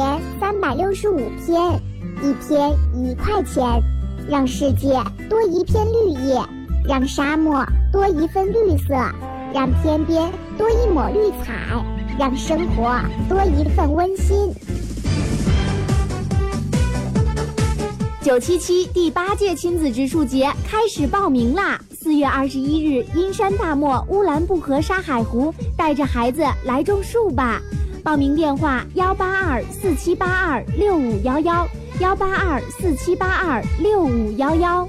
年三百六十五天，一天一块钱，让世界多一片绿叶，让沙漠多一份绿色，让天边多一抹绿彩，让生活多一份温馨。九七七第八届亲子植树节开始报名啦！四月二十一日，阴山大漠乌兰布和沙海湖，带着孩子来种树吧！报名电话：幺八二四七八二六五幺幺，幺八二四七八二六五幺幺。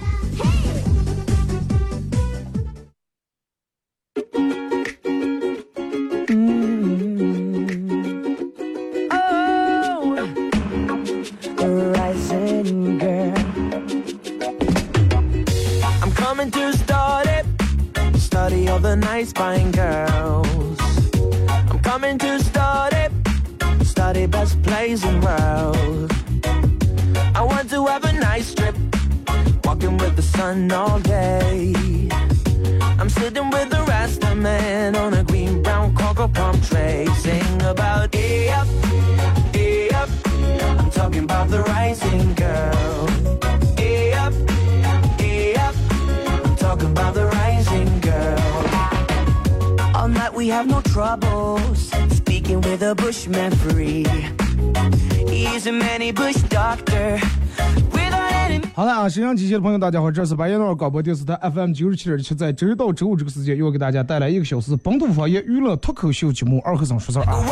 大家好，这是白彦淖尔广播电视台 FM 九十七点七，在周一到周五这个时间，又给大家带来一个小时本土方言娱乐脱口秀节目《二和尚说事儿》啊。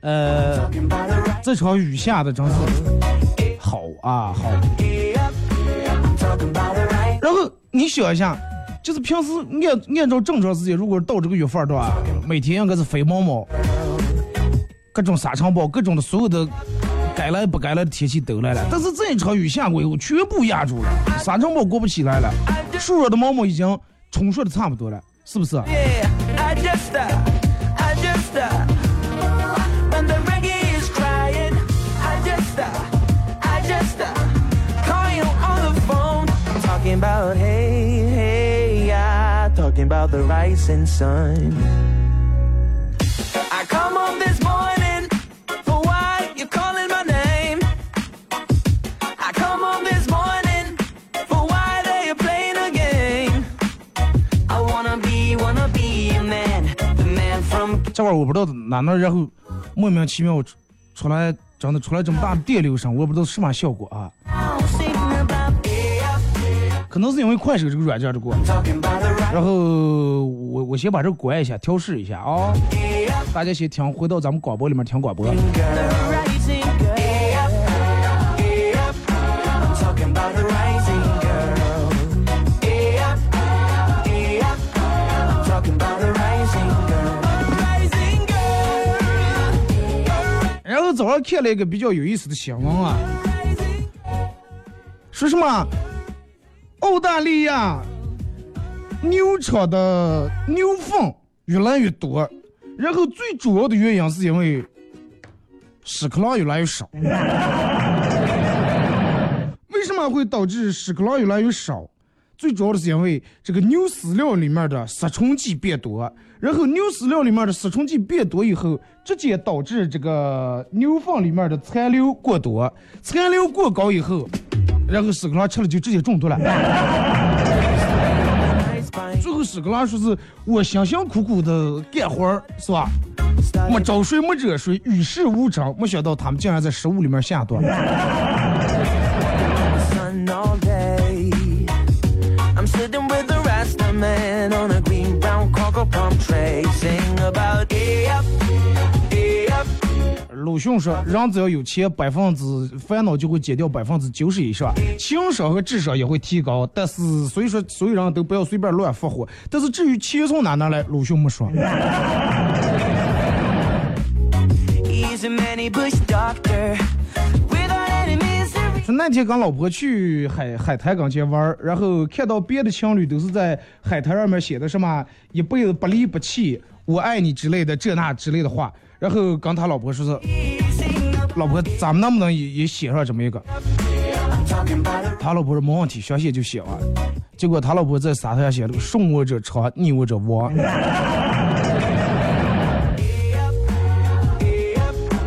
呃这场雨下的真是好啊好。然后你想一下，就是平时按按照正常时间，如果到这个月份儿对吧，每天应该是飞毛毛，各种沙尘暴，各种的所有的该来不该来的天气都来了。但是这一场雨下过以后，全部压住了，沙尘暴过不起来了，树上的毛毛已经冲刷的差不多了，是不是？Yeah, I just, I just, 这会儿我不知道哪能，然后莫名其妙出出来，真的出来这么大的电流声，我不知道什么效果啊？可能是因为快手这个软件的过。然后我我先把这关一下，调试一下啊。大家先听，回到咱们广播里面听广播。然后早上看了一个比较有意思的新闻啊，说什么澳大利亚牛场的牛粪越来越多，然后最主要的原因是因为屎壳郎越来越少。为什么会导致屎壳郎越来越少？最主要的是因为这个牛饲料里面的杀虫剂变多，然后牛饲料里面的杀虫剂变多以后，直接导致这个牛粪里面的残留过多，残留过高以后，然后屎壳郎吃了就直接中毒了，屎壳郎说是我辛辛苦苦的干活儿是吧？没招水没惹水，与世无争。没想到他们竟然在食物里面下毒。鲁迅说，人只要有钱，百分之烦恼就会减掉百分之九十以上，情商和智商也会提高。但是，所以说所有人都不要随便乱发火。但是至于钱从哪拿来，鲁迅没说。说那天跟老婆去海海滩跟前玩，然后看到别的情侣都是在海滩上面写的什么一辈子不离不弃，我爱你之类的这那之类的话，然后跟他老婆说是，老婆咱们能不能也也写上这么一个？他老婆说没问题，想写就写啊。结果他老婆在沙滩上写了个顺我者昌，逆我者亡。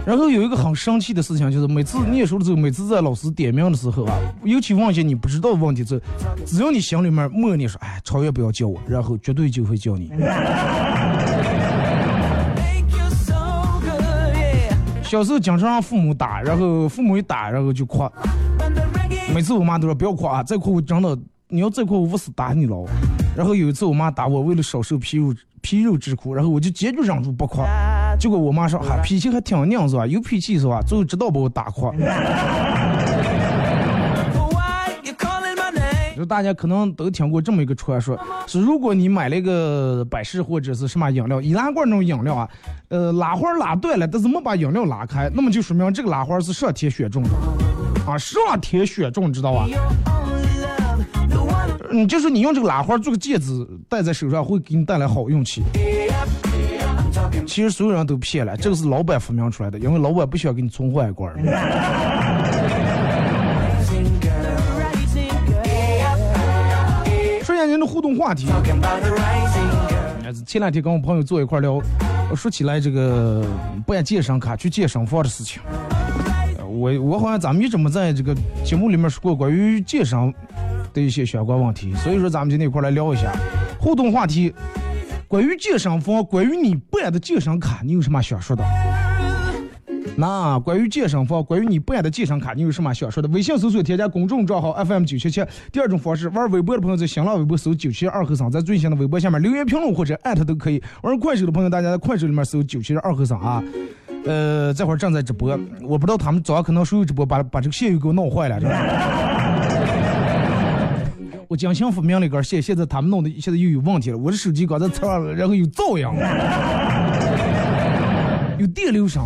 然后有一个很生气的事情，就是每次念书的时候，每次在老师点名的时候啊，尤其问一些你不知道的问题，这只要你心里面默念说，哎，超越不要叫我，然后绝对就会叫你。小时候经常让父母打，然后父母一打，然后就哭。每次我妈都说不要哭啊，再哭我真的，你要再哭我不死打你了。然后有一次我妈打我，为了少受皮肉皮肉之苦，然后我就坚决忍住不哭。结果我妈说，哈、脾气还挺硬是吧？有脾气是吧？最后直到把我打哭。就大家可能都听过这么一个传说，是如果你买了一个百事或者是什么饮料，易拉罐那种饮料啊，呃，拉环拉断了，但是没把饮料拉开，那么就说明这个拉环是上天选中的，啊，上天选中，知道吧？嗯，就是你用这个拉环做个戒指戴在手上，会给你带来好运气。其实所有人都骗了，这个是老板发明出来的，因为老板不需要给你存换一罐互动话题。前两天跟我朋友坐一块聊，说起来这个办健身卡去健身房的事情。我我好像咱们一直没在这个节目里面说过关于健身的一些相关问题，所以说咱们今天一块来聊一下互动话题。关于健身房，关于你办的健身卡，你有什么想说的？那关于健身房，关于你办的健身卡，你有什么想说的？微信搜索添加公众账号 FM 九七七。第二种方式，玩微博的朋友在新浪微博搜九七二和尚，在最新的微博下面留言评论或者艾特都可以。玩快手的朋友，大家在快手里面搜九七二和尚啊。呃，这会儿正在直播，我不知道他们早上可能属于直播，把把这个线又给我弄坏了，我精心发明了一根线，现在他们弄的现在又有问题了。我的手机刚才插上了，然后有噪音，有电流声，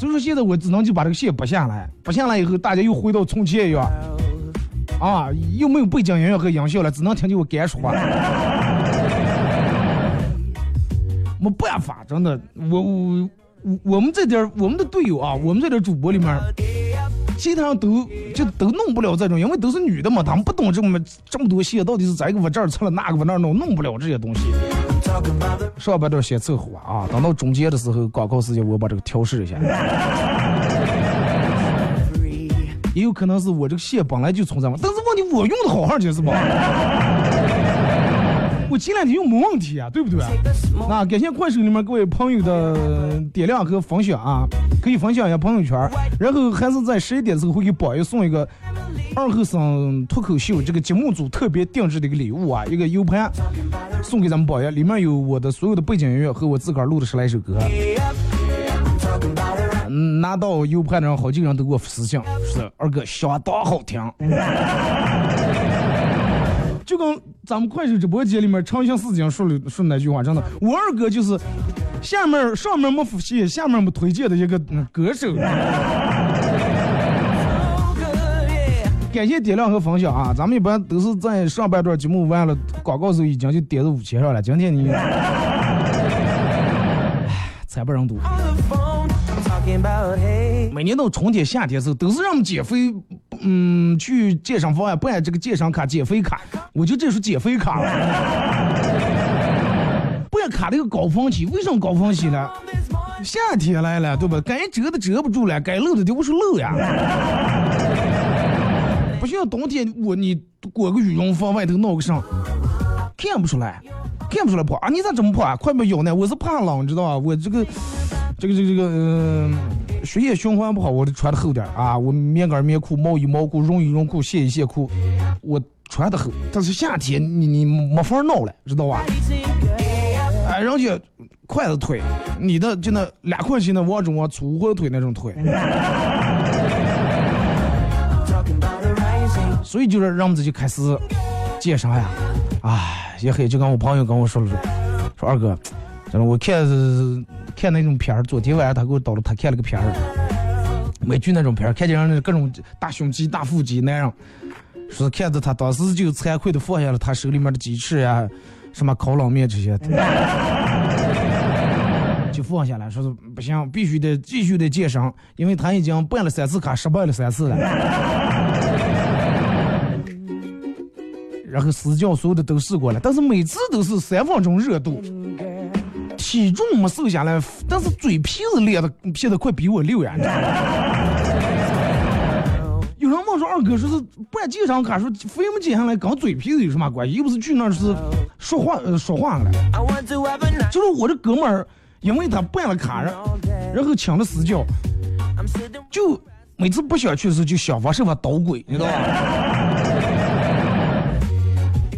所以说现在我只能就把这个线拔下来，拔下来以后，大家又回到从前一样，啊，又没有背景音乐和音效了，只能听见我干说话。没办法，真的，我我我我们这点我们的队友啊，我们这点主播里面，其他人都就都弄不了这种，因为都是女的嘛，他们不懂这么这么多线到底是这个往这儿插了，那个我那儿弄，弄不了这些东西。上半段先凑合啊，等到中间的时候，广告时间我把这个调试一下。也有可能是我这个线本来就存在嘛，但是问题我用的好好就是吧？我前两天又没问题啊，对不对？那感谢快手里面各位朋友的点亮和分享啊，可以分享一下朋友圈，然后还是在十一点的时候会给宝爷送一个二后生脱口秀这个节目组特别定制的一个礼物啊，一个 U 盘送给咱们宝爷，里面有我的所有的背景音乐和我自个儿录的十来首歌。拿到 U 盘的人，好几个人都给我私信，是二哥相当好听。就跟咱们快手直播间里面长相思讲说了说那句话，真的，我二哥就是下面上面没复习，下面没推荐的一个、歌手。感谢点亮和分享啊！咱们一般都是在上半段节目完了广告时候已经就点到五千上了，今天你，唉，惨不忍睹。每年到春天、夏天时候，都是让我们减肥，嗯，去健身房啊办这个健身卡、减肥卡。我就这是减肥卡了，办卡的一个高峰期，为什么高峰期呢？夏天来了，对吧？该遮的遮不住了，该露的就不是露呀。不像冬天，我你裹个羽绒服外头弄个上，看不出来。看不出来胖啊？你咋这么胖啊？快没有呢？我是怕冷，知道吧？我这个这个这个这个嗯、血液循环不好，我得穿的厚点儿啊。我棉杆棉裤、毛衣毛裤、绒衣绒裤、线衣线裤，我穿的厚。但是夏天你你没法闹了，知道吧？哎，人家筷子腿，你的就那两块钱的往中往粗火腿那种腿。所以就是让自己开始健身呀，哎，也很就跟我朋友跟我说了说，说二哥，真的我看看那种片儿，昨天晚上他给我导了，他看了个片儿，美剧那种片儿，看见人家各种大胸肌、大腹肌那样，说看着他当时就惭愧的放下了他手里面的鸡翅呀，什么烤冷面这些，就放下来，说是不行，必须得继续的健身，因为他已经办了三次卡，失败了三次了。然后私教所有的都试过了，但是每次都是三分钟热度，体重没瘦下来，但是嘴皮子裂的撇的快比我溜呀！有人问说二哥说是办健身卡说肥没减下来，跟嘴皮子有什么关系？又不是去那儿是说话说话了，就是我这哥们儿，因为他办了卡，然后请了私教，就每次不想去的时候就想方设法捣鬼，你知道吧？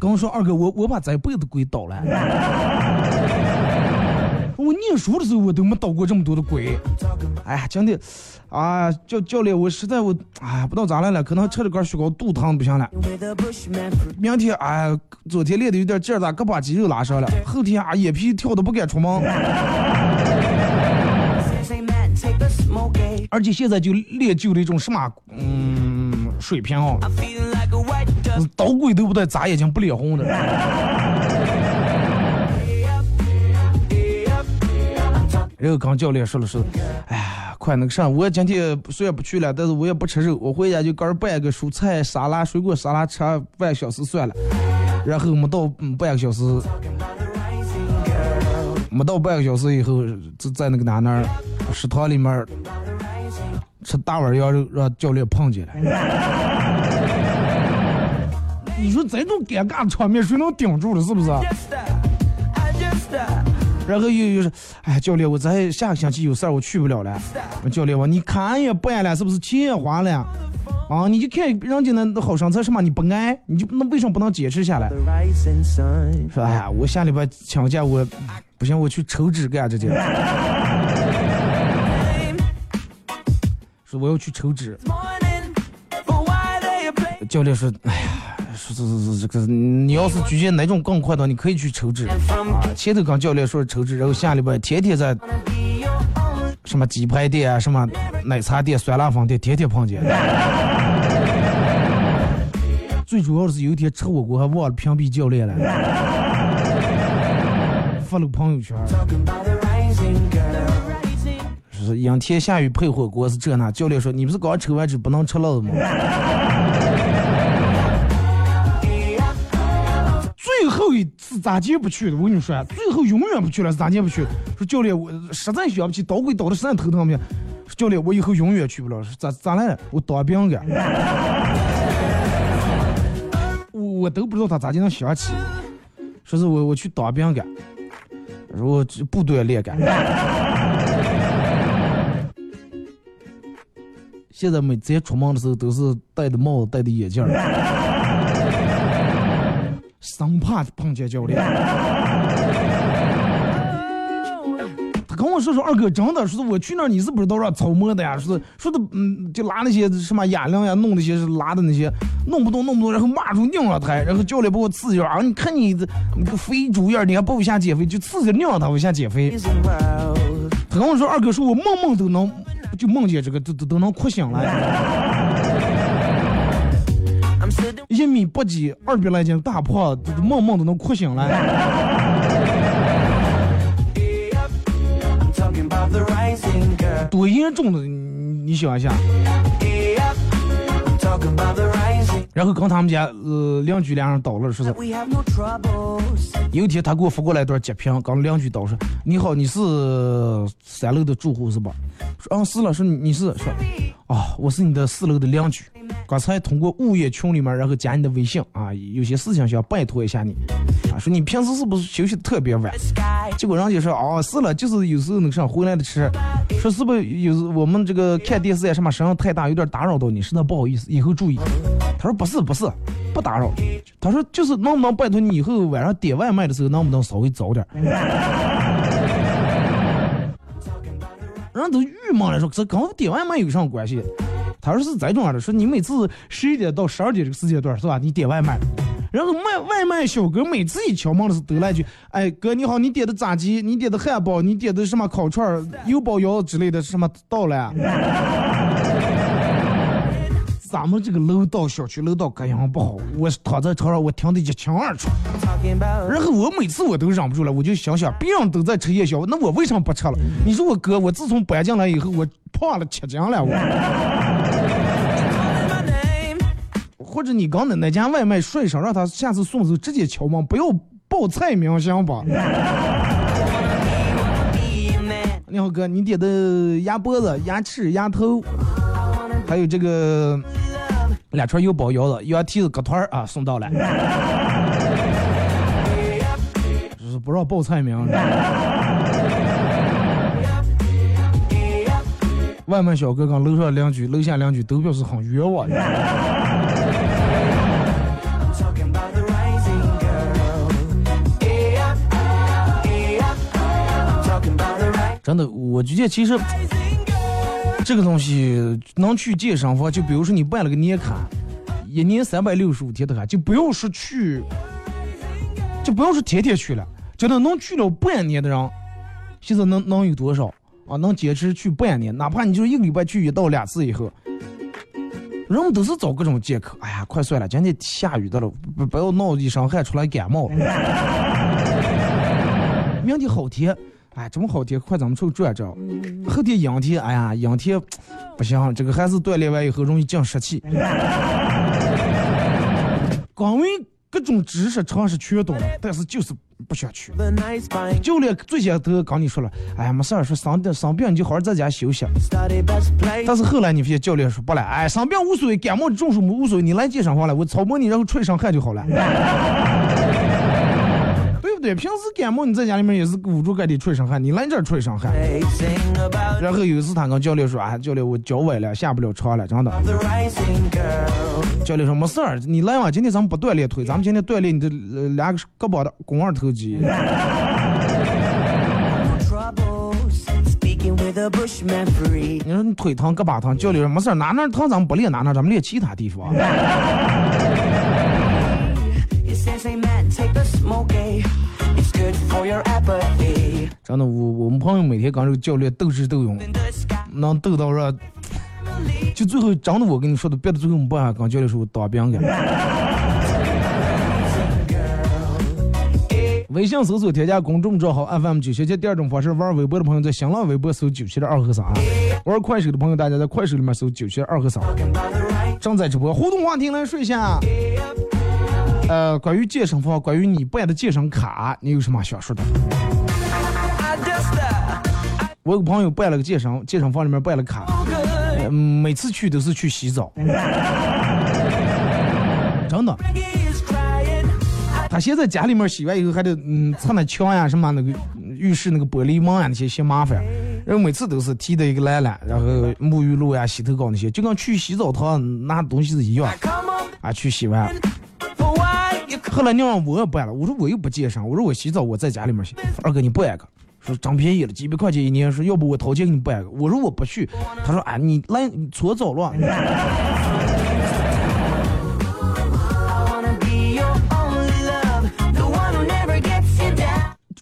跟我说二哥，我我把这辈子鬼倒了。我念书的时候我都没倒过这么多的鬼。哎呀，真的，啊教教练，我实在我哎不知道咋来了，可能吃了根雪糕肚疼不行了。明天哎，昨天练的有点劲儿，咋胳膊肌肉拉伤了？后天啊眼皮跳的不敢出门。而且现在就练就了一种什么嗯水平哦。捣鬼都不带眨眼睛不脸红的。然后刚教练说了说，哎呀，快那个啥，我今天虽然不去了，但是我也不吃肉，我回家就干拌个蔬菜沙拉、水果沙拉，吃半个小时算了。然后没到半个小时，没到半个小时以后，就在那个哪那儿食堂里面吃大碗羊肉，让教练碰见了。你说这种尴尬的场面谁能顶住了？是不是？然后又又是，哎，教练，我这下个星期有事儿，我去不了了。教练我你看也办了，是不是钱也花了？啊，你就看人家那好身材什么，你不爱，你就那为什么不能坚持下来？说哎呀，我下礼拜请假，我不行，我去抽脂干这去。说我要去抽脂。教练说，哎呀。是是是，这个你要是举荐哪种更快的，你可以去抽脂啊。前头跟教练说抽脂，然后下礼拜天天在什么鸡排店啊、什么奶茶店、酸辣粉店天天碰见。最主要的是有一天吃火锅还忘了屏蔽教练了，发了个朋友圈。是阴天下雨配火锅是这那，教练说你不是刚抽完脂不能吃辣的吗？是咋接不去的？我跟你说，最后永远不去了，是咋接不去？说教练，我实在想不起，捣鬼捣的实在头疼不行。教练，我以后永远去不了。是咋咋来了？我当兵的，我我都不知道他咋就能想起。说是我我去当兵的，说我部队练干。现在每次出门的时候都是戴的帽子，戴的眼镜生怕碰见教练。他跟我说说二哥真的，说是我去那儿你是不知道让操摸的呀？说是说的嗯，就拉那些什么哑铃呀，弄那些是拉的那些，弄不动弄不动，然后骂出尿了他，然后教练把我刺激啊！你看你这你个肥猪样，你还不想减肥，就刺激尿了他，我想减肥。他跟我说二哥说我梦梦都能就梦见这个都都都能哭醒了。一米八几，二百来斤大胖子，梦梦都能哭醒了。多严重的，你想一下。然后跟他们家呃邻居俩人叨了，说是 We have no troubles. 有一天他给我发过来一段截屏，跟邻居叨说：“你好，你是三楼的住户是吧？”说：“嗯是了。”说：“你是说啊，我是你的四楼的邻居，刚才通过物业群里面然后加你的微信啊，有些事情想拜托一下你啊，说你平时是不是休息特别晚？”结果人家说哦是了，就是有时候那个啥回来的迟，说是不是有时我们这个看电视呀什么声音太大，有点打扰到你，实在不好意思，以后注意。他说不是不是，不打扰。他说就是能不能拜托你以后晚上点外卖的时候能不能稍微早点？人都郁闷了，说这跟我点外卖有啥关系？他说是这种样的，说你每次十一点到十二点这个时间段是吧？你点外卖，然后卖外卖小哥每次一敲门的时候都来一句：“哎哥你好，你点的炸鸡，你点的汉堡，你点的什么烤串儿、油包腰之类的什么到了？” 咱们这个楼道小区楼道隔音不好，我躺在床上我听得一清二楚。然后我每次我都忍不住了，我就想想，别人都在吃夜宵，那我为什么不吃了？你说我哥，我自从搬进来以后，我胖了七斤了，我。或者你刚才那家外卖顺手让他下次送的时候直接敲门，不要报菜名行吧？你好哥，你点的鸭脖子、鸭翅、鸭头，还有这个两串油包腰子、羊蹄子搁团儿啊，送到了。就是不让报菜名。外卖小哥跟楼上邻居、楼下邻居都表示很冤枉。真的，我觉得其实这个东西能去健身房，就比如说你办了个年卡，一年三百六十五天的卡，就不用说去，就不用说天天去了，真的能去了半年的人，现在能能有多少啊？能坚持去半年，哪怕你就一个礼拜去一到两次以后。人们都是找各种借口，哎呀，快算了，今天下雨的了，不不要闹一身汗出来感冒了。明天好天，哎，这么好天，快咱们出去转转。后天阴天，哎呀，阴天不行，这个还是锻炼完以后容易进湿气。光为各种知识常识全懂了，但是就是不想去。教练最先都跟你说了，哎呀，没事儿，说生病生病你就好好在家休息。但是后来你发现教练说不了，哎，生病无所谓，感冒中暑无所谓，你来健身房来，我操磨你，然后吹一身汗就好了。对？平时感冒你在家里面也是捂住盖的吹一身汗，你来这儿吹一身汗。然后有一次他跟教练说，啊，教练我脚崴了，下不了床了，真的。教练说没事儿，你来嘛，今天咱们不锻炼腿，咱们今天锻炼你的两个胳膊的肱二头肌。你说你腿疼胳膊疼，教练说没事儿，哪哪疼咱们不练哪哪，咱们练其他地方。真的，我我们朋友每天跟这个教练斗智斗勇，能斗到让，就最后真的我跟你说的，别的最后没办法跟教练说我当兵去。微信搜索添加公众账号 FM 九七七，第二种方式玩微博的朋友在新浪微博搜九七的二和三，玩快手的朋友大家在快手里面搜九七的二和三，正在直播互动话题来说一下，呃，关于健身房，关于你办的健身卡，你有什么想说的？我有个朋友办了个健身健身房里面办了卡，嗯，每次去都是去洗澡，真的。他现在家里面洗完以后还得嗯擦那墙呀什么那个浴室那个玻璃门啊那些嫌麻烦，然后每次都是提的一个篮篮，然后沐浴露呀、洗头膏那些，就跟去洗澡堂拿东西是一样啊，去洗完。后来你让我也办了，我说我又不健身，我说我洗澡我在家里面洗。二哥你办一个，说真便宜了，几百块钱一年，说要不我掏钱给你办一个。我说我不去，他说啊你来搓澡了。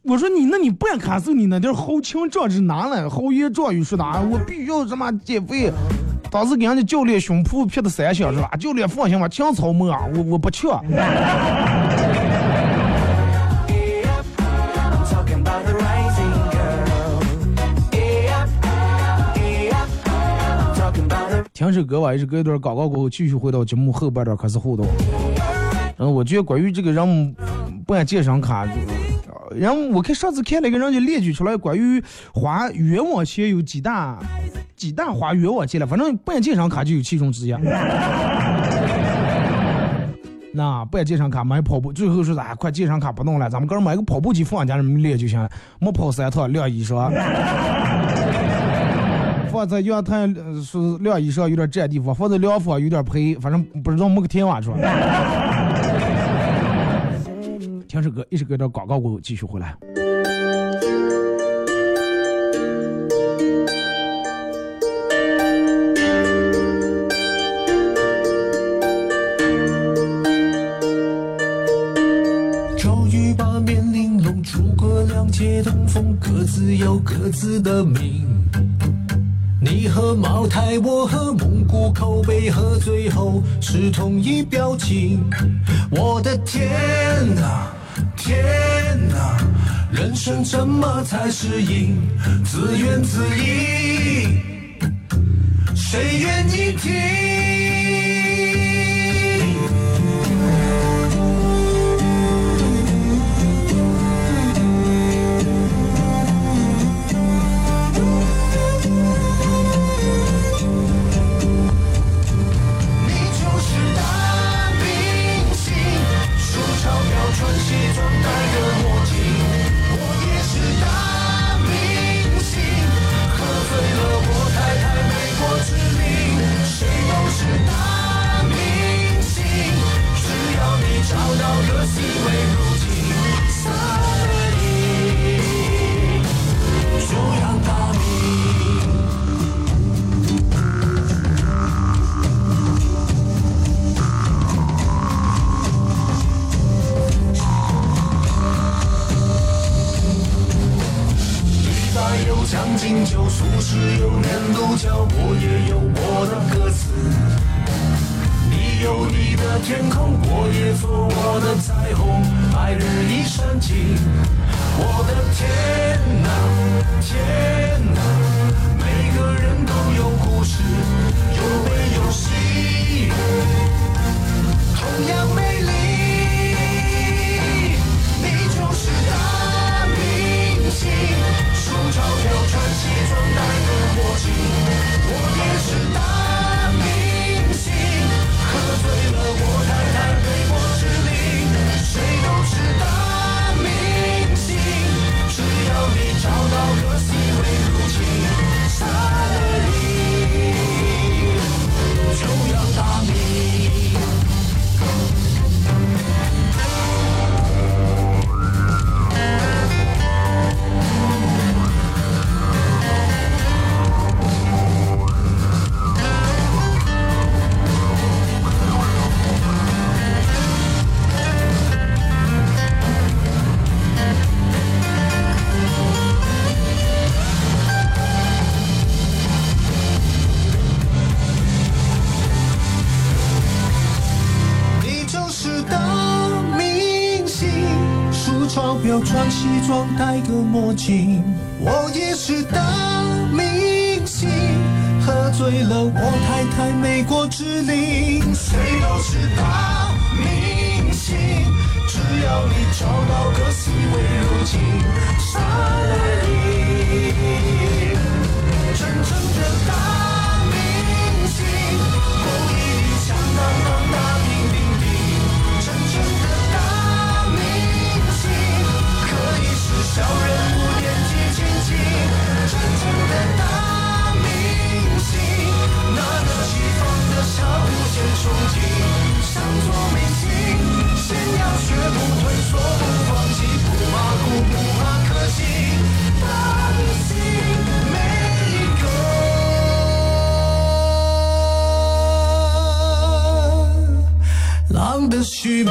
我说你那你办卡时候你那点豪情壮志哪来？豪言壮语说的啊，我必须要什么减肥。当时给人家教练胸脯劈的三响是吧？教练放心吧，强操磨啊，我我不去。The 听首歌吧，一首歌一段广告过后，继续回到节目后半段开始互动。嗯，我觉得关于这个人不按健身卡，然后我看上次看了一个人就列举出来关于花冤枉钱有几大几大花冤枉钱了，反正办健身卡就有其中之一。那办健身卡买跑步，最后说啥？快健身卡不弄了，咱们哥买个跑步机放家里面练就行了，没跑三趟晾衣裳。放在阳台是晾衣裳有点占地方，放在凉房有点赔，反正不知道没个天晚上。听首歌，一首歌到广告过后继续回来。终于八面玲珑，诸葛亮借东风，各自有各自的命。你和茅台，我和蒙古口碑，喝醉后是同一表情。我的天怎么才是赢？自怨自艾，谁愿意听？有《将进酒》，苏轼有《念奴娇》，我也有我的歌词。你有你的天空，我也做我的彩虹，爱日依山尽。我的天哪，天哪，每个人都有故事，有悲有喜，同样要，穿西装，戴个墨镜。我也是大明星，喝醉了我太太美国之灵。谁都是大明星，只要你找到个 C 位如今杀了你憧憬。想做明星，先要学不退缩，不放弃，不马虎，不怕可惜。大明星，每一个。狼的虚名。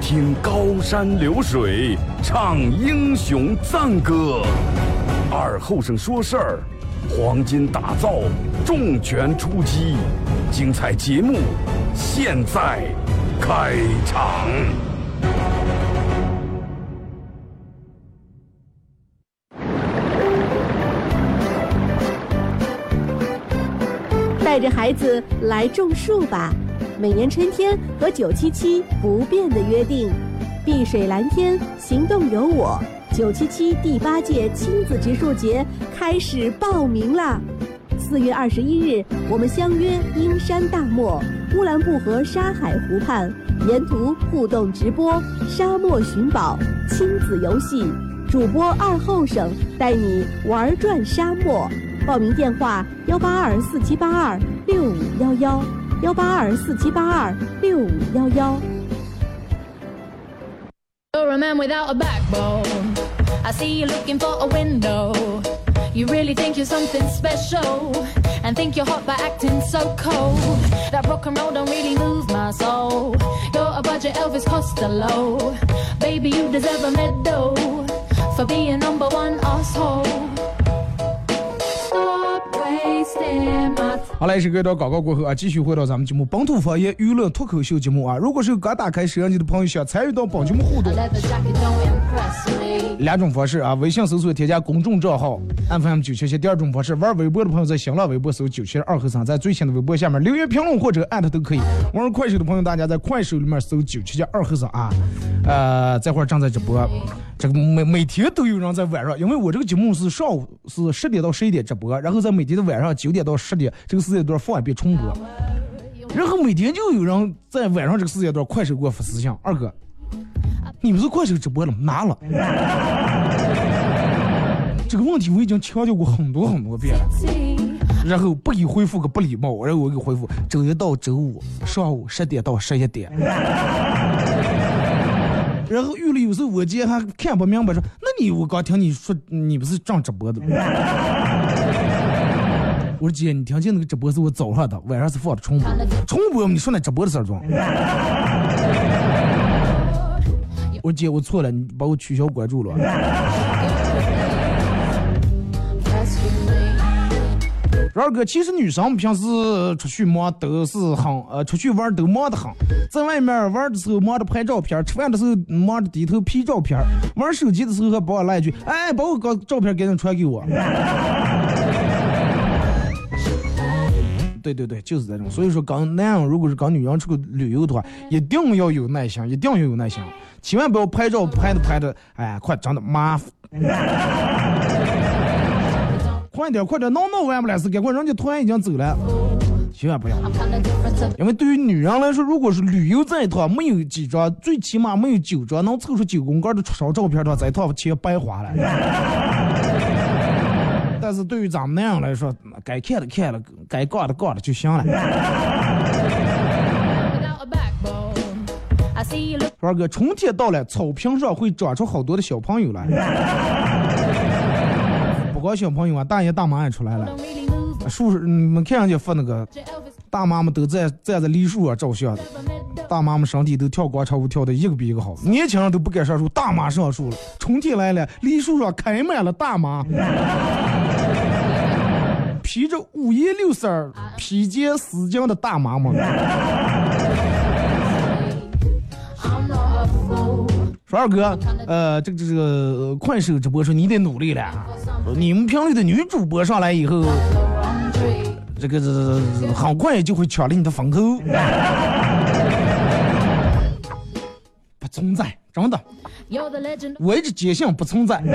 听高山流水，唱英雄赞歌。二后生说事儿，黄金打造，重拳出击，精彩节目现在开场。带着孩子来种树吧！每年春天和九七七不变的约定，碧水蓝天，行动有我。九七七第八届亲子植树节开始报名啦！四月二十一日，我们相约阴山大漠乌兰布和沙海湖畔，沿途互动直播沙漠寻宝亲子游戏，主播二后生带你玩转沙漠。报名电话：幺八二四七八二六五幺幺，幺八二四七八二六五幺幺。 You're a man without a backbone. I see you looking for a window. You really think you're something special and think you're hot by acting so cold. That rock and roll don't really move my soul. You're a budget Elvis Costello. Baby, you deserve a medal for being number one asshole. Stop wasting my time. 好嘞，是隔一段广告过后啊，继续回到咱们节目本土方言娱乐脱口秀节目啊。如果是刚打开摄像机的朋友，想参与到本节目互动.两种方式啊，微信搜索添加公众账号 FM 九七七；第二种方式，玩微博的朋友在新浪微博搜九七二和三，在最新的微博下面留言评论或者艾特都可以。玩快手的朋友，大家在快手里面搜九七七二和三啊。呃，这会儿正在直播，这个每每天都有人在晚上，因为我这个节目是上午是十点到十一点直播，然后在每天的晚上九点到十点这个时间段放一遍重播，然后每天就有人在晚上这个时间段快手给我发私信，二哥。你不是快手直播了吗？拿了。这个问题我已经强调过很多很多遍了，然后不给回复个不礼貌，然后我给回复周一到周五上午十点到十一点。然后有了有时候我姐还看不明白说，那你我刚听你说你不是正直播的吗？我说姐，你听见那个直播是我早上的，晚上是放的重播，重播你说那直播的事儿中。我说姐，我错了，你把我取消关注了。rescue me. 二哥，其实女生平时出去忙都是很呃，出去玩都忙得很，在外面玩的时候忙着拍照片，吃饭的时候忙着低头 P 照片，玩手机的时候还把我来一句，哎，把我个照片赶紧传给我。对对对，就是这种。所以说，跟男人如果是跟女人出去旅游的话，一定要有耐心，一定要有耐心，千万不要拍照拍的拍的，哎，快真的麻烦。快点，快点，闹闹完不了事，赶快，人家突然已经走了，千万不要。因为对于女人来说，如果是旅游这一趟没有几张，最起码没有九张能凑出九宫格的出烧照片的话，这一趟钱白花了。但是对于咱们那样来说，该看的看了，该挂的挂了就行了。二哥，春天到了，草坪上会长出好多的小朋友来。不光小朋友啊，大爷大妈也出来了.树上，你们看人家发那个大妈们都在站在梨树上照相。大妈们身体都跳广场舞跳的一个比一个好，年轻人都不敢上树，大妈上树了。春天来了，梨树上开满了大妈，披着五颜六色披肩丝巾的大妈们。说二哥，呃，这个这个快手直播说你得努力了，你们频率的女主播上来以后，这个这这这很快就会抢了你的风口。不存在，真的。我一直坚信不存在。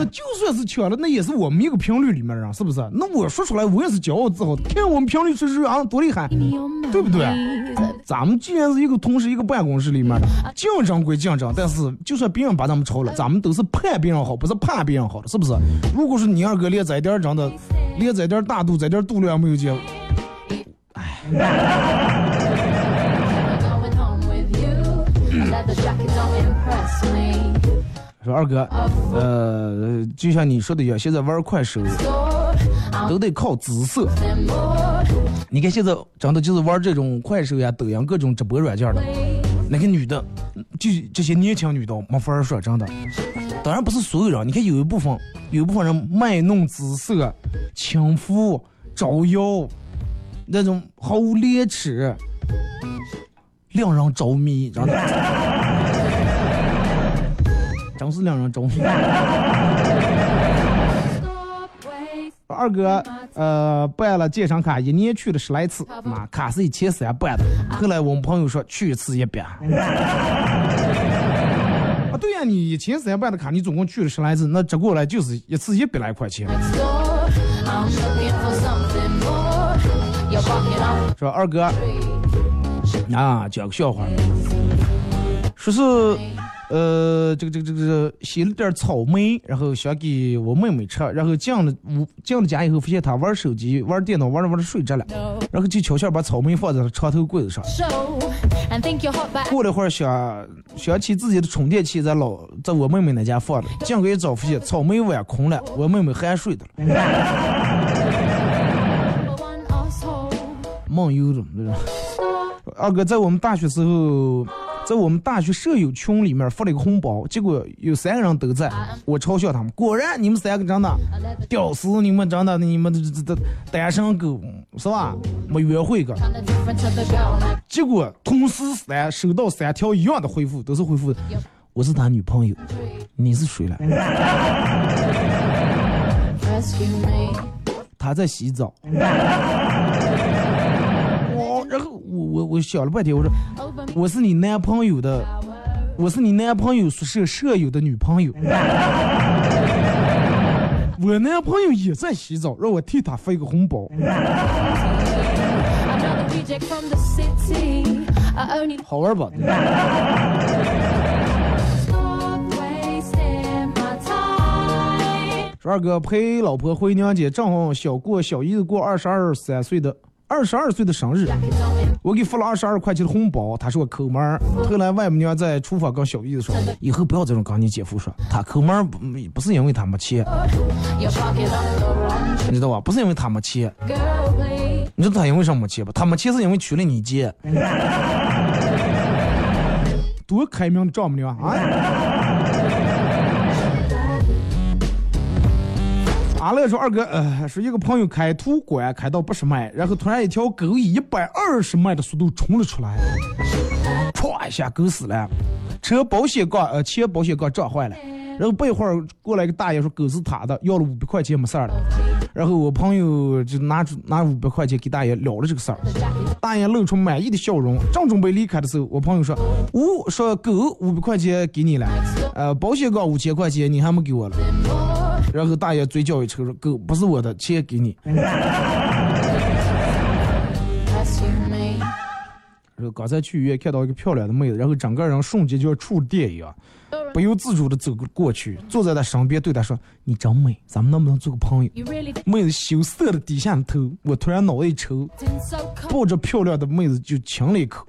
那就算是抢了，那也是我们一个频率里面的人，是不是？那我说出来，我也是骄傲自豪的。看我们频率是是啊，多厉害，对不对？咱们既然是一个同事一个办公室里面的，竞争归竞争，但是就算别人把咱们超了，咱们都是盼别人好，不是怕别人好的，是不是？如果说你二哥连这点儿真的，连这点儿大度、这点儿度量没有见 me. 说二哥，呃，就像你说的一样，现在玩快手都得靠姿色。你看现在真的就是玩这种快手呀、抖音各种直播软件的，那个女的，就这些年轻女的没法说，真的。当然不是所有人，你看有一部分，有一部分人卖弄姿色、轻浮、招摇，那种毫无廉耻，令人着迷，真的，真是令人着迷。二哥，呃，办了健身卡，一年去了十来次，妈，卡是一千三办的。后来我们朋友说去一次一百。啊，对呀、你一千三办的卡，你总共去了十来次，那折过来就是一次一百来块钱。说二哥啊，讲个笑话，说是，呃，这个这个这个洗了点草莓，然后想给我妹妹吃，然后进了屋进了家以后，发现她玩手机、玩电脑，玩着玩着睡着了，然后就悄悄把草莓放在了床头柜子上。过了会儿想想起自己的充电器在老在我妹妹那家放着，进去一找发现草莓碗空了，我妹妹还睡着了.梦游了。这是二哥在我们大学时候，在我们大学舍友群里面发了一个红包，结果有三个人都在，我嘲笑他们，果然你们三个真的屌丝，你们真的你们这这这单身狗是吧？没约会过。Kinda different to the girl next 结果同时三收到三条一样的回复，都是回复我是他女朋友，你是谁了？rescue me. 他在洗澡。我我我想了半天，我说我是你男朋友的，我是你男朋友宿舍舍友的女朋友。我男朋友也在洗澡，让我替他发一个红包，好玩吧？stop wasting my time. 说二哥陪老婆回娘家，正好小过小姨子过二十二三岁的二十二岁的生日，我给付了二十二块钱的红包，他说我抠门儿。后来外母娘在厨房跟小姨子说，以后不要这种跟你姐夫说，他抠门儿不不是因为他没钱你知道吧？不是因为他没钱，你知道他因为什么没钱不？他没钱是因为娶了你姐。多开明的丈母娘啊！阿乐说：“二哥，呃，说一个朋友开途观开到八十迈，然后突然一条狗以一百二十迈的速度冲了出来，唰一下狗死了，车保险杠呃前保险杠撞坏了，然后不一会儿过来一个大爷说狗是他的，要了五百块钱没事儿了，然后我朋友就拿出拿五百块钱给大爷了了这个事儿，大爷露出满意的笑容，正准备离开的时候，我朋友说五说狗五百块钱给你了，呃保险杠五千块钱你还没给我了。”然后大爷嘴角一抽说：“狗不是我的，钱给你。Rescue me. ”然后刚才去医院看到一个漂亮的妹子，然后整个人瞬间就像触电一样，不由自主的走过去，坐在她身边，对她说：“你真美，咱们能不能做个朋友 really？” 妹子羞涩的低下了头，我突然脑袋一抽.抱着漂亮的妹子就亲了一口。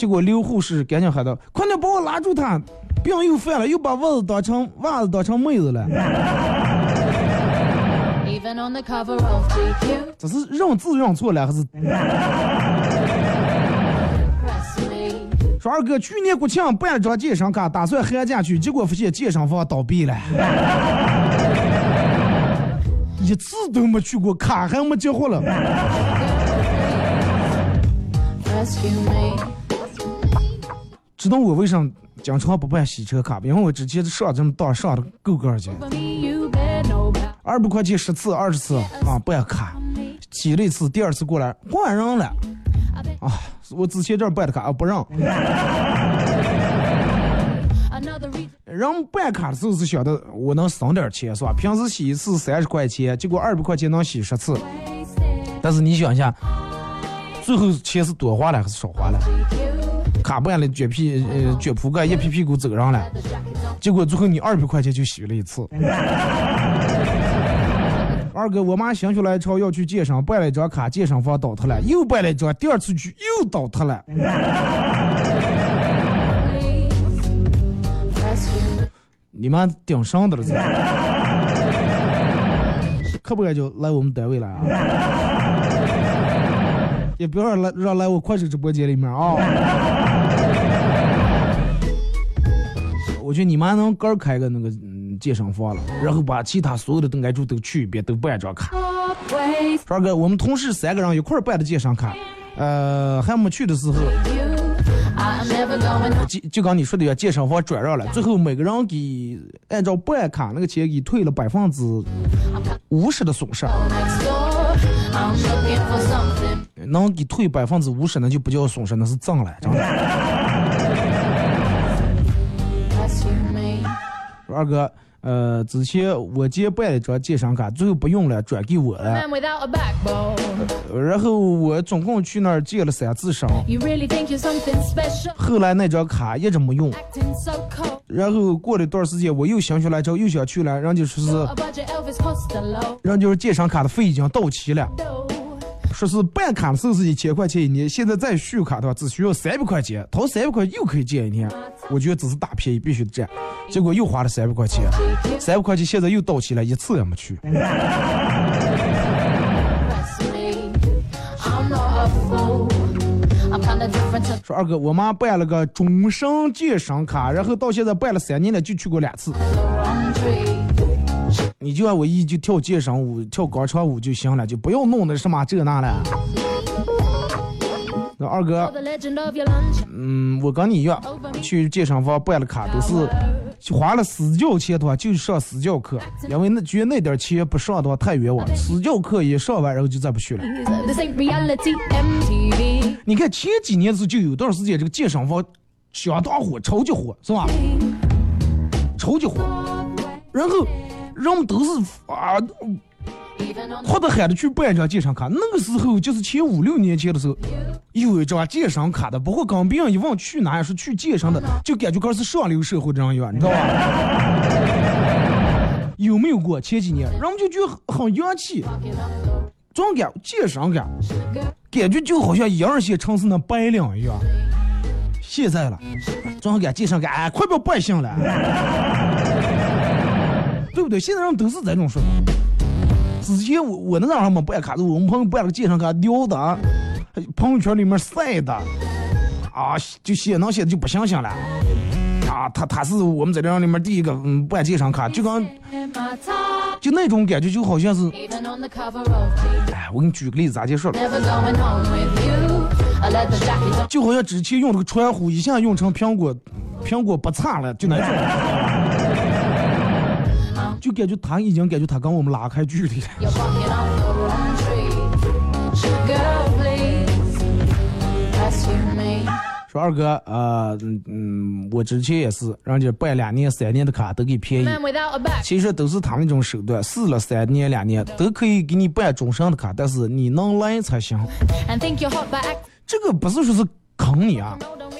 结果刘护士赶紧喊道：“快点把我拉住他，病又犯了，又把袜子当成袜子当成妹子了。这是认字认错了，还是说二哥，去年国庆办了张健身卡，打算寒假去，结果发现健身房倒闭了，一次都没去过，卡还没激活了。知道我为啥经常不办洗车卡？因为我之前上这么大上的够个去，二百块钱十次、二十次啊办卡，洗了一次，第二次过来换人了啊！我之前这办的卡啊不让，人办卡的时候是想的我能省点钱是吧？平时洗一次三十块钱，结果二百块钱能洗十次。但是你想一下，最后钱是多花了还是少花了？卡办了撅屁呃撅铺盖一屁屁股走上了，结果最后你二百块钱就洗了一次。二哥，我妈心血来潮要去健身，办了一张卡，健身房倒塌了，又办了一张，第二次去又倒塌了。你妈顶上的了？可不敢就来我们单位来啊！也不要来让来我快手直播间里面啊！我觉得你妈能个儿开个那个嗯健身房了，然后把其他所有的都挨住都去一遍，都办张卡。二哥，我们同事三个人一块办的健身卡，呃，还没去的时候，就就刚你说的要健身房转让了，最后每个人给按照办卡那个钱给退了百分之五十的损失，能给退百分之五十那就不叫损失，那是挣了，真的。二哥，呃，之前我姐办了张健身卡，最后不用了，转给我了。然后我总共去那儿借了三次，后来那张卡一直没用。然后过了一段时间，我又想起来之后又想去了，人家说是，人家就是健身卡的费已经到期了。说是办卡的时候是一千块钱一年，现在再续卡的话只需要三百块钱，掏三百块又可以借一天。我觉得这是大便宜，必须得占。结果又花了三百块钱，三百块钱现在又到期了，一次也没去。说二哥，我妈办了个终身健身卡，然后到现在办了三年了，就去过两次。你就按我一就跳健身舞、跳广场舞就行了，就不要弄那什么这那了。那二哥.嗯，我跟你一样，去健身房办了卡，都是花了私教钱的话，就上私教课，因为那觉得那点钱不上的话太冤枉。私教课一上完，然后就再不去了。你看前几年子就有段时间，这个健身房相当火，超级火，是吧？超级火，然后人们都是啊或者喊着去办一张健身卡。那个时候就是前五六年前的时候，有一张健身卡的，不过跟别人一问去哪，是去健身的，就感觉跟是上流社会的人一样，你知道吧？有没有过前几年，人们就觉得很洋气，总感健身感，感觉就好像一二线城市那白领一样。现在了，总感健身感，哎，快不要办行了，对不对？现在人都是这种说法。之前我我那让他们办卡，我们朋友办了个健身卡，撩的啊，朋友圈里面晒的，啊，就写能写的就不相信了。啊，他他是我们在这样里面第一个嗯办健身卡，就刚就那种感觉，就好像是，哎，我给你举个例子，咋解释了？就好像之前用这个传呼，一下用成苹果，苹果不差了，就那种，就感觉他已经感觉他跟我们拉开距离了。说二哥，呃，嗯嗯，我之前也是，人家办两年、三年的卡都给便宜.其实都是他们那种手段，试了三年、两年都可以给你办终身的卡，但是你能来才行。这个不是说是坑你啊。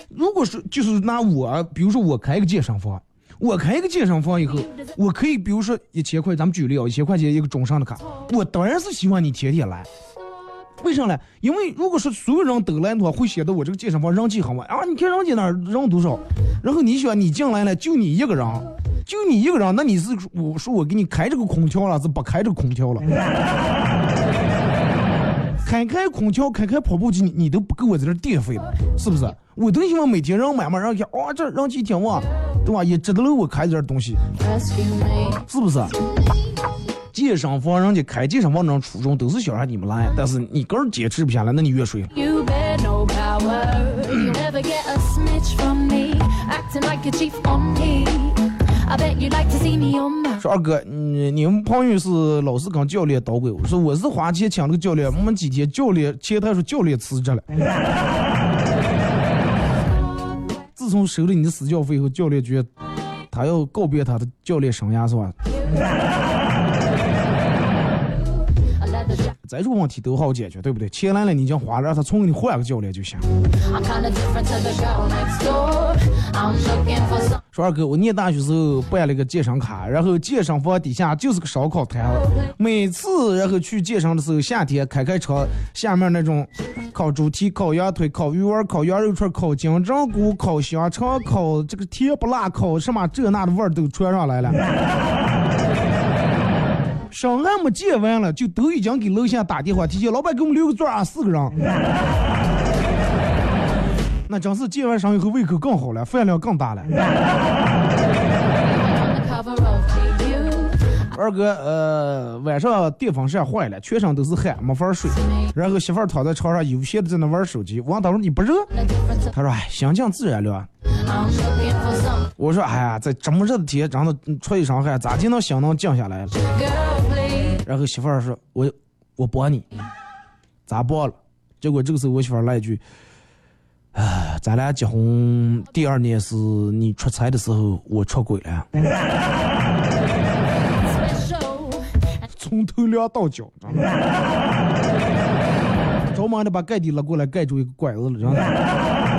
如果是就是拿我，比如说我开个健身房，我开一个健身房以后，我可以比如说一千块，咱们举例啊，一千块钱一个终身的卡，我当然是希望你天天来。为啥呢？因为如果说所有人都来的话，会显得我这个健身房人气很旺啊！你看人家那儿人多少，然后你想你进来了，就你一个人，就你一个人，那你是我说我给你开这个空调了，是不开这个空调了？开开空调，开开跑步机，你你都不够我在这儿电费了，是不是？我都希望每天让买嘛，然后看哇，这人气挺旺，对吧？也值得了我开这点东西，是不是？健身房人家开健身房那种初衷都是想让你们来，但是你个人坚持不下来，那你越水说二哥，你你们朋友是老是跟教练捣鬼，我说我是花钱请了个教练，没几天教练前台说教练辞职了。自从收了你的私教费以后，教练觉得他要告别他的教练生涯是吧？这种问题都好解决，对不对？钱来了你已经花了，让他重给你换个教练就行。说二哥，我念大学时候办了个健身卡，然后健身房底下就是个烧烤摊，每次然后去健身的时候，夏天开开车，下面那种烤猪蹄、烤羊腿、烤鱼丸、烤羊肉串、烤金针菇、烤香肠、烤这个甜不辣、烤什么这那的味儿都传上来了。上还没见完了，就都已经给楼下打电话提前，老板给我们留个座啊，四个人。那真是健完身以后胃口更好了，饭量更大了。二哥，呃，晚上电风扇坏了，全身都是汗，没法睡。然后媳妇儿躺在床上悠闲的在那玩手机。我问他说你不热？他说哎，心静自然凉。我说哎呀，在这么热的天，真的出一身汗，咋就能心能静下来了？然后媳妇儿说，我我帮你，咋帮了？结果这个时候我媳妇儿来一句，啊，咱俩结婚第二年是你出差的时候，我出轨了，从头凉到脚，真的。着忙的把盖底拉过来盖住一个拐子了，真的。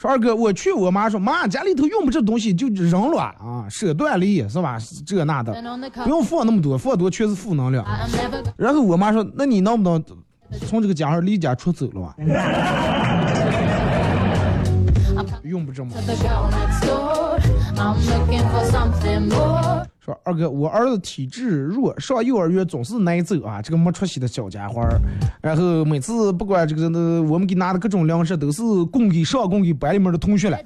说二哥，我去我妈说，妈家里头用不着东西就扔了啊，舍断离是吧？这那的不用放那么多，放多全是负能量。然后我妈说，那你能不能从这个家上离家出走了吧？用不这么说二哥，我儿子体质弱，上幼儿园总是挨揍啊，这个没出息的小家伙儿。然后每次不管这个那我们给拿的各种粮食都是供给上供给班里面的同学了。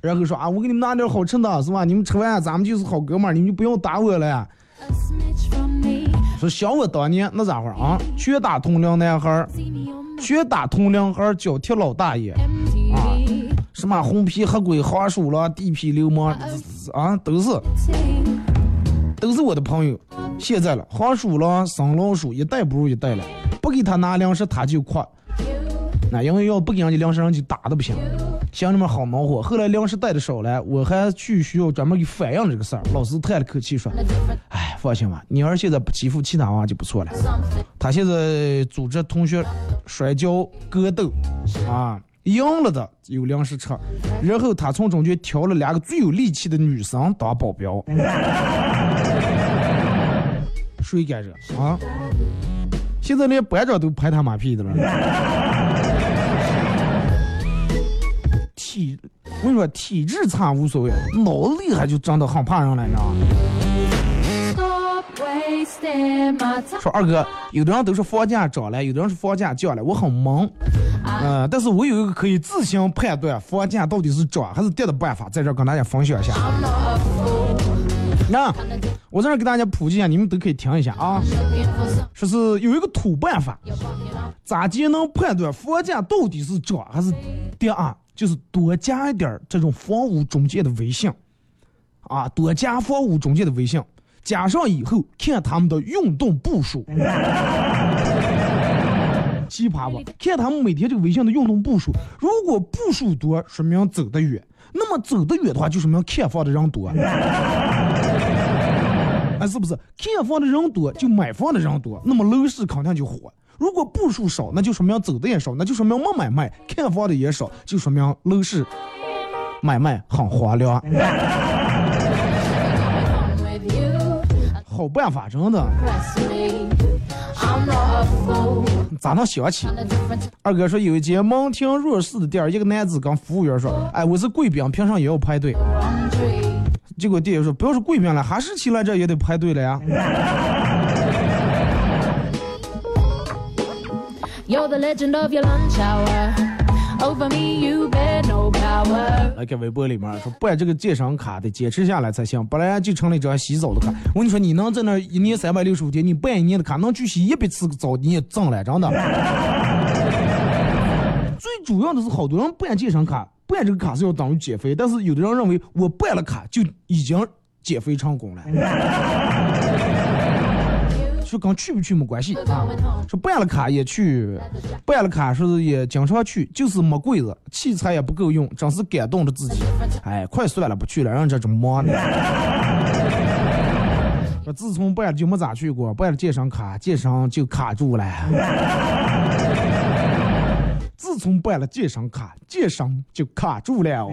然后说啊，我给你们拿点好吃的，是吧？你们吃完咱们就是好哥们儿，你们就不用打我了。a smidge from me. 说想我当年那咋会儿啊？拳打同龄男孩儿，拳打同龄孩，脚踢老大爷，啊什么红皮黑鬼、花鼠了、地痞流氓啊，都是都是我的朋友。现在了，黄鼠狼、生老鼠一代不如一代了，不给他拿粮食他就哭。那因为要不给人家粮食，人就打的不行。乡里面好恼火。后来粮食带的少了，我还去学校专门给反映这个事儿。老师叹了口气说哎，放心吧，你儿现在不欺负其他娃就不错了。他现在组织同学摔跤、格斗，啊，赢了的有粮食吃，然后他从中间挑了两个最有力气的女生当保镖。谁干这啊？现在连班长都拍他马屁的了。体，我跟你说，体质差无所谓，脑子厉害就真的很怕人了，你知道吗？说二哥，有的人都是房价涨了，有的人是房价降了，我很懵，呃，但是我有一个可以自行判断房价到底是涨还是跌的办法，在这儿跟大家分享一下。那我在这儿给大家普及一下，你们都可以听一下啊。说是有一个土办法，咋就能判断房价到底是涨还是跌啊？就是多加一点这种房屋中介的微信，啊，多加房屋中介的微信，加上以后看他们的运动步数，奇葩吧？看他们每天这个微信的运动步数，如果步数多，说明走得远；那么走得远的话，就说明看房的人多。啊，是不是？看房的人多，就买房的人多，那么楼市肯定就火。如果步数少，那就说明走的也少，那就说明没买卖；看房的也少，就说明楼市买卖很荒凉。好办法，真的。咋能想起？二哥说有一间门庭若市的店，一个男子跟服务员说：“哎，我是贵宾，平常也要排队。”结果店员说：“不要说贵宾了，哈士奇来这也得排队了呀。” the legend of your lunch hour Over me, you bear no power. 来看微博里面说办这个健身卡得坚持下来才行，不然就成了一张洗澡的卡。我跟你说，你能在那一年三百六十五天，你办一年的卡，能去洗一百次澡，你也挣了，真的。最主要的是，好多人办健身卡，办这个卡是要等于减肥，但是有的人认为我办了卡就已经减肥成功了。说跟去不去没关系啊。说办了卡也去，办了卡说是也经常去，就是没柜子，器材也不够用，真是感动着自己。哎，快算了，不去了，让这种忙的。说自从办了就没咋去过，办 了健身卡，健身就卡住了。自从办了健身卡，健身就卡住了。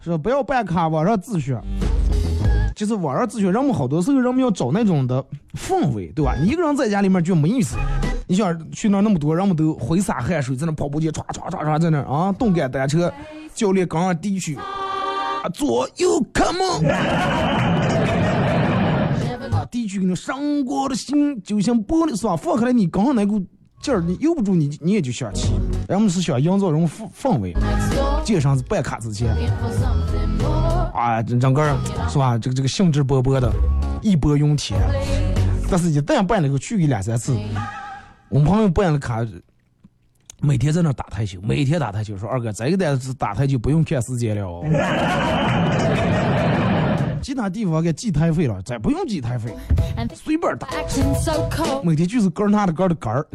说不要办卡，网上自学。就是网上自学，人们好多时候人们要找那种的氛围，对吧？你一个人在家里面就没意思。你想去那那么多人们都挥洒汗水，在那跑步机唰唰唰唰在那啊，动感单车，教练刚上地区，啊，左右 come on，啊，地区给你伤过的心就像玻璃是吧，放开来你刚上那股劲儿，你悠不住你你也就想骑。人们是想营造这种氛氛围，街上是办卡之前，啊，整个是吧？这个这个兴致勃勃的，义薄云天。但是，一旦办了以后去个两三次，我们朋友办了卡，每天在那打台球，每天打台球。说二哥，这个单子打台球不用看时间了。其他地方给记台费了，咱不用记台费，随便打。每天就是杆儿拿着杆儿的杆儿。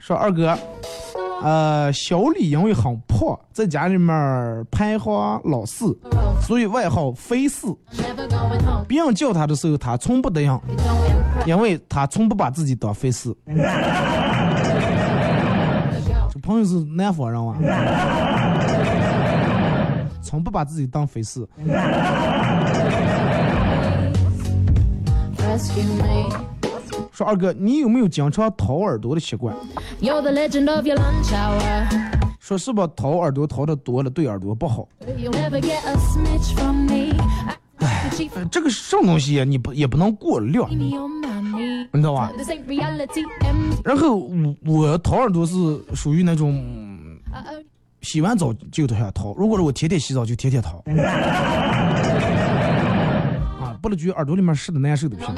说二哥，呃，小李因为很胖，在家里面排行老四，所以外号肥四。别人叫他的时候，他从不答应，因为他从不把自己当肥四。这朋友是南方人啊，从不把自己当肥四。说二哥，你有没有经常掏耳朵的习惯？说是吧掏耳朵掏的多了，对耳朵不好。哎，这个什么东西呀？你不也不能过量，你知道吧？然后我我掏耳朵是属于那种洗完澡就都想掏，如果是我天天洗澡就天天掏。不能觉耳朵里面湿的难受的不行。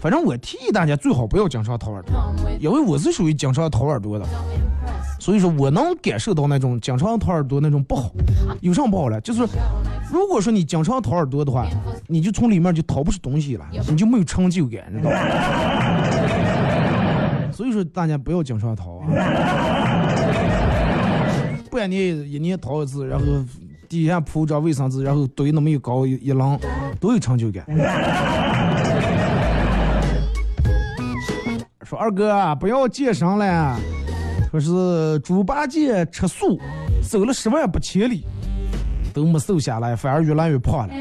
反正我提议大家最好不要经常掏耳朵，因为我是属于经常掏耳朵的，所以说我能感受到那种经常掏耳朵那种不好。有啥不好了？就是如果说你经常掏耳朵的话，你就从里面就掏不出东西了，你就没有成就感，知道吧？所以说大家不要经常掏啊，不然你一年掏一次，然后。底下铺张卫生纸，然后堆那么一高一浪，多有成就感。说二哥不要健身了，说是猪八戒吃素，走了十万八千里，都没瘦下来，反而越来越胖了。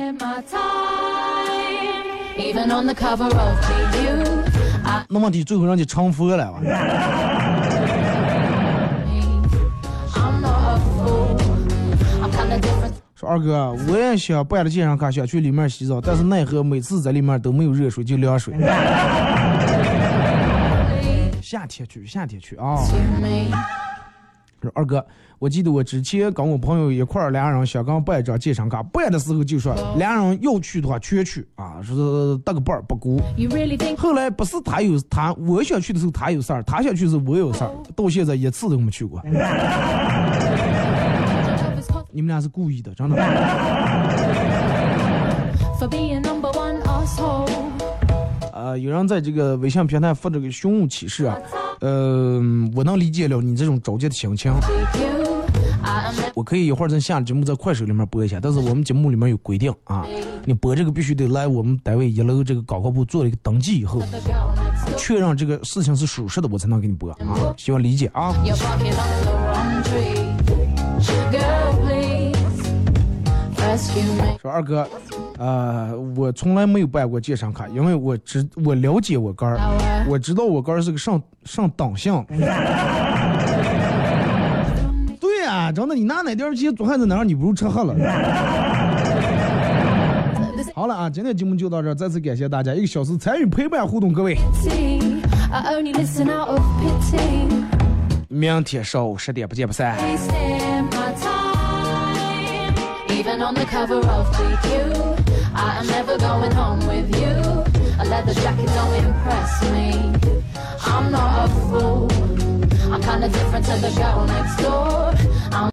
那问题最后让你成佛了吧？说二哥，我也想办了健身卡，想去里面洗澡，但是奈何每次在里面都没有热水，就凉水。夏天去，夏天去啊！说二哥，我记得我之前跟我朋友一块儿，俩人想刚办一张健身卡，办的时候就说俩人要去的话全去啊，说是搭个伴儿不孤。后来不是他有他，我想去的时候他有事儿，他想去的时候我有事儿，到现在一次都没去过。你们俩是故意的，真的。呃，有人在这个微信平台发这个寻物启事啊，呃，我能理解了你这种着急的心情。我可以一会儿在下节目在快手里面播一下，但是我们节目里面有规定啊，你播这个必须得来我们单位一楼这个高考部做了一个登记以后，确认这个事情是属实的，我才能给你播啊，希望理解啊。说二哥，呃，我从来没有办过健身卡，因为我知我了解我肝儿，我知道我肝儿是个上上党性。对呀，真的，你拿哪点钱做汉子哪，你不如吃喝了。好了啊，今天节目就到这儿，再次感谢大家一个小时参与陪伴互动，各位。明天上午十点不见不散。Even on the cover of GQ. I am never going home with you. A leather jacket don't impress me. I'm not a fool. I'm kind kinda different to the girl next door.